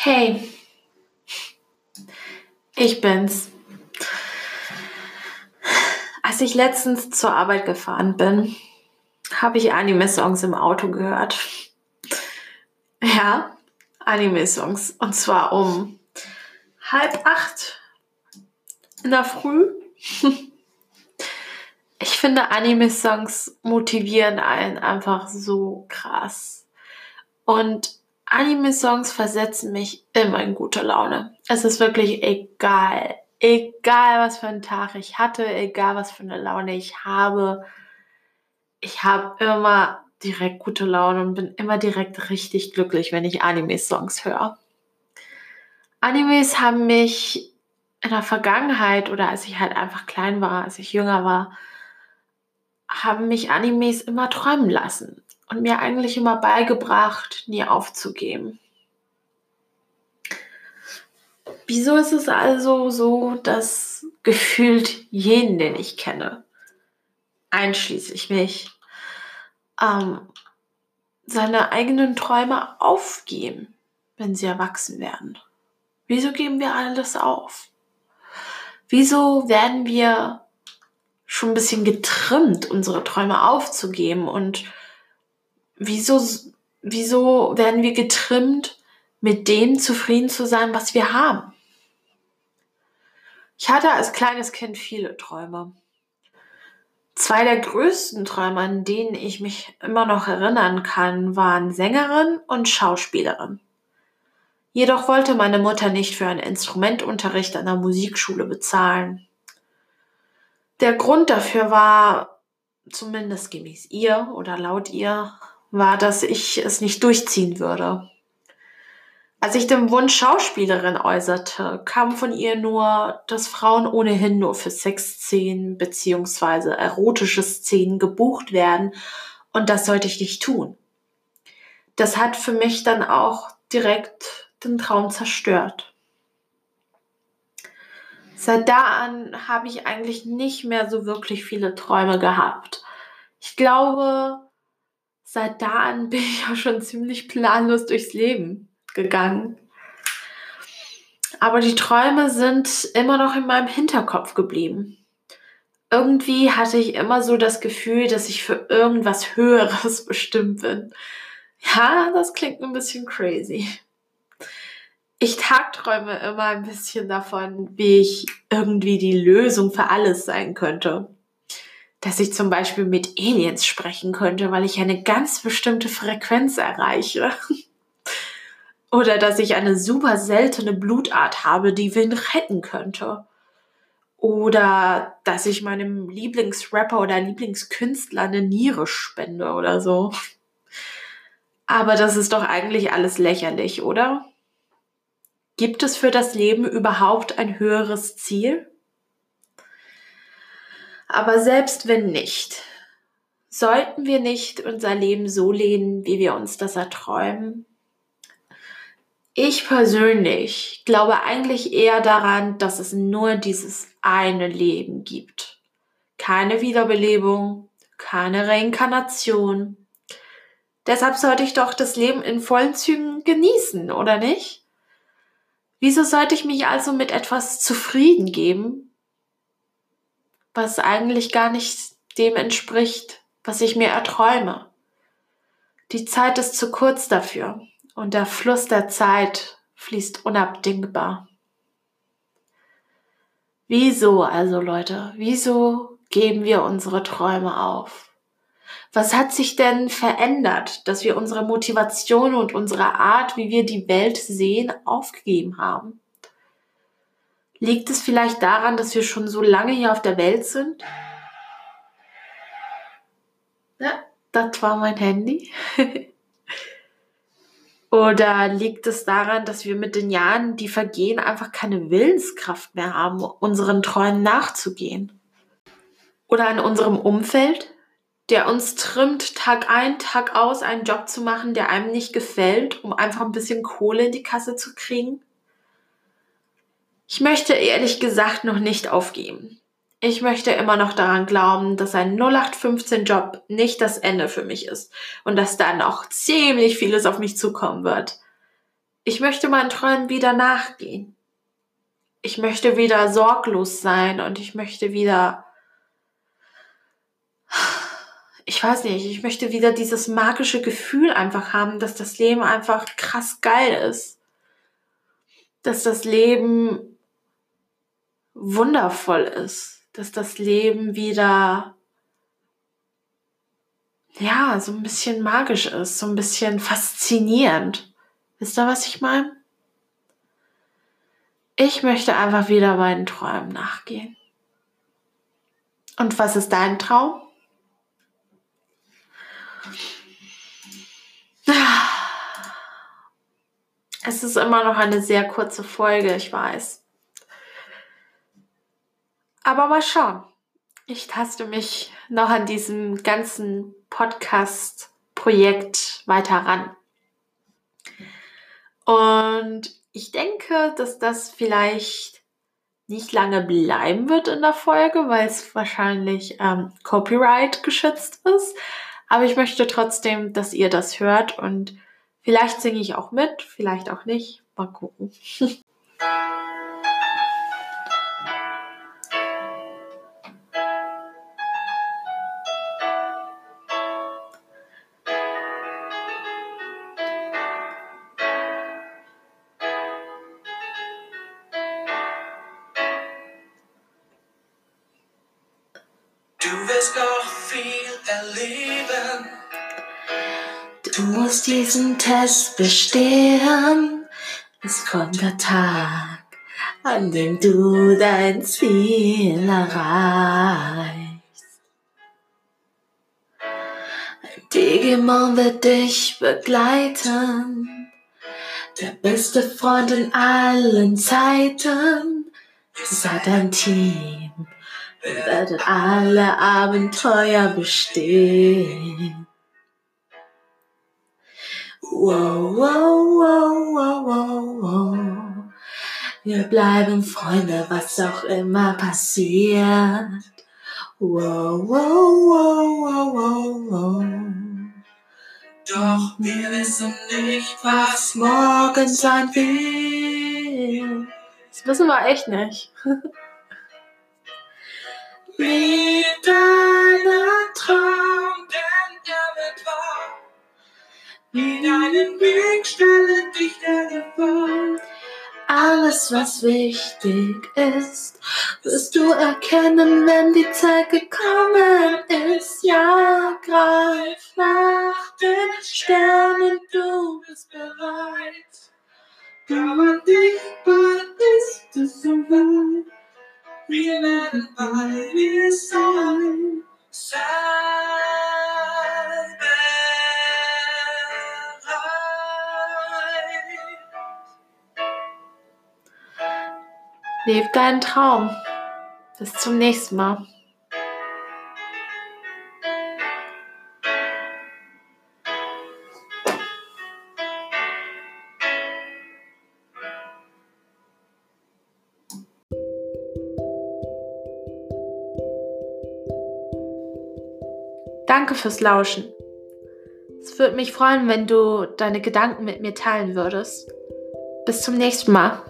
Hey, ich bin's. Als ich letztens zur Arbeit gefahren bin, habe ich Anime-Songs im Auto gehört. Ja, Anime-Songs. Und zwar um halb acht in der Früh. Ich finde, Anime-Songs motivieren einen einfach so krass. Und Anime-Songs versetzen mich immer in gute Laune. Es ist wirklich egal. Egal, was für einen Tag ich hatte, egal, was für eine Laune ich habe. Ich habe immer direkt gute Laune und bin immer direkt richtig glücklich, wenn ich Anime-Songs höre. Animes haben mich in der Vergangenheit oder als ich halt einfach klein war, als ich jünger war, haben mich Animes immer träumen lassen und mir eigentlich immer beigebracht, nie aufzugeben. Wieso ist es also so, dass gefühlt jeden, den ich kenne, einschließlich mich, ähm, seine eigenen Träume aufgeben, wenn sie erwachsen werden? Wieso geben wir alles auf? Wieso werden wir schon ein bisschen getrimmt, unsere Träume aufzugeben und wieso, wieso werden wir getrimmt, mit dem zufrieden zu sein, was wir haben? Ich hatte als kleines Kind viele Träume. Zwei der größten Träume, an denen ich mich immer noch erinnern kann, waren Sängerin und Schauspielerin. Jedoch wollte meine Mutter nicht für einen Instrumentunterricht an der Musikschule bezahlen. Der Grund dafür war, zumindest gemäß ihr oder laut ihr, war, dass ich es nicht durchziehen würde. Als ich den Wunsch Schauspielerin äußerte, kam von ihr nur, dass Frauen ohnehin nur für Sexszenen beziehungsweise erotische Szenen gebucht werden und das sollte ich nicht tun. Das hat für mich dann auch direkt den Traum zerstört. Seit da an habe ich eigentlich nicht mehr so wirklich viele Träume gehabt. Ich glaube, seit da an bin ich auch schon ziemlich planlos durchs Leben gegangen. Aber die Träume sind immer noch in meinem Hinterkopf geblieben. Irgendwie hatte ich immer so das Gefühl, dass ich für irgendwas Höheres bestimmt bin. Ja, das klingt ein bisschen crazy. Ich tagträume immer ein bisschen davon, wie ich irgendwie die Lösung für alles sein könnte dass ich zum Beispiel mit Aliens sprechen könnte, weil ich eine ganz bestimmte Frequenz erreiche. Oder dass ich eine super seltene Blutart habe, die wen retten könnte. Oder dass ich meinem Lieblingsrapper oder Lieblingskünstler eine Niere spende oder so. Aber das ist doch eigentlich alles lächerlich, oder? Gibt es für das Leben überhaupt ein höheres Ziel? Aber selbst wenn nicht, sollten wir nicht unser Leben so leben, wie wir uns das erträumen? Ich persönlich glaube eigentlich eher daran, dass es nur dieses eine Leben gibt. Keine Wiederbelebung, keine Reinkarnation. Deshalb sollte ich doch das Leben in vollen Zügen genießen, oder nicht? Wieso sollte ich mich also mit etwas zufrieden geben, was eigentlich gar nicht dem entspricht, was ich mir erträume. Die Zeit ist zu kurz dafür und der Fluss der Zeit fließt unabdingbar. Wieso also Leute, wieso geben wir unsere Träume auf? Was hat sich denn verändert, dass wir unsere Motivation und unsere Art, wie wir die Welt sehen, aufgegeben haben? Liegt es vielleicht daran, dass wir schon so lange hier auf der Welt sind? Ja, das war mein Handy. Oder liegt es daran, dass wir mit den Jahren, die vergehen, einfach keine Willenskraft mehr haben, unseren Träumen nachzugehen? Oder an unserem Umfeld, der uns trimmt, Tag ein, Tag aus einen Job zu machen, der einem nicht gefällt, um einfach ein bisschen Kohle in die Kasse zu kriegen? Ich möchte ehrlich gesagt noch nicht aufgeben. Ich möchte immer noch daran glauben, dass ein 0815-Job nicht das Ende für mich ist und dass dann auch ziemlich vieles auf mich zukommen wird. Ich möchte meinen Träumen wieder nachgehen. Ich möchte wieder sorglos sein und ich möchte wieder, ich weiß nicht, ich möchte wieder dieses magische Gefühl einfach haben, dass das Leben einfach krass geil ist. Dass das Leben wundervoll ist. Dass das Leben wieder ja, so ein bisschen magisch ist, so ein bisschen faszinierend. Wisst ihr, was ich meine? Ich möchte einfach wieder meinen Träumen nachgehen. Und was ist dein Traum? Es ist immer noch eine sehr kurze Folge, ich weiß. Aber mal schauen. Ich taste mich noch an diesem ganzen Podcast-Projekt weiter ran. Und ich denke, dass das vielleicht nicht lange bleiben wird in der Folge, weil es wahrscheinlich ähm, Copyright geschützt ist. Aber ich möchte trotzdem, dass ihr das hört und vielleicht singe ich auch mit, vielleicht auch nicht. Mal gucken. Du musst diesen Test bestehen. Es kommt der Tag, an dem du dein Ziel erreichst. Ein Digimon wird dich begleiten. Der beste Freund in allen Zeiten. Ihr seid ein Team. Ihr werdet alle Abenteuer bestehen. Wow, wow, wow, wow, wow, wow. Wir bleiben Freunde, was auch immer passiert. Wow, wow, wow, wow, wow, wow. Doch wir wissen nicht, was morgen sein will. Das wissen wir echt nicht. Mit deiner Traum, denn er wird wahr. In deinen Weg stelle dich der Gefahr. Alles, was wichtig ist, wirst du erkennen, wenn die Zeit gekommen ist. Ja, greif nach den Sternen, du bist bereit. Dauert dich, Leb deinen Traum. Bis zum nächsten Mal. Danke fürs Lauschen. Es würde mich freuen, wenn du deine Gedanken mit mir teilen würdest. Bis zum nächsten Mal.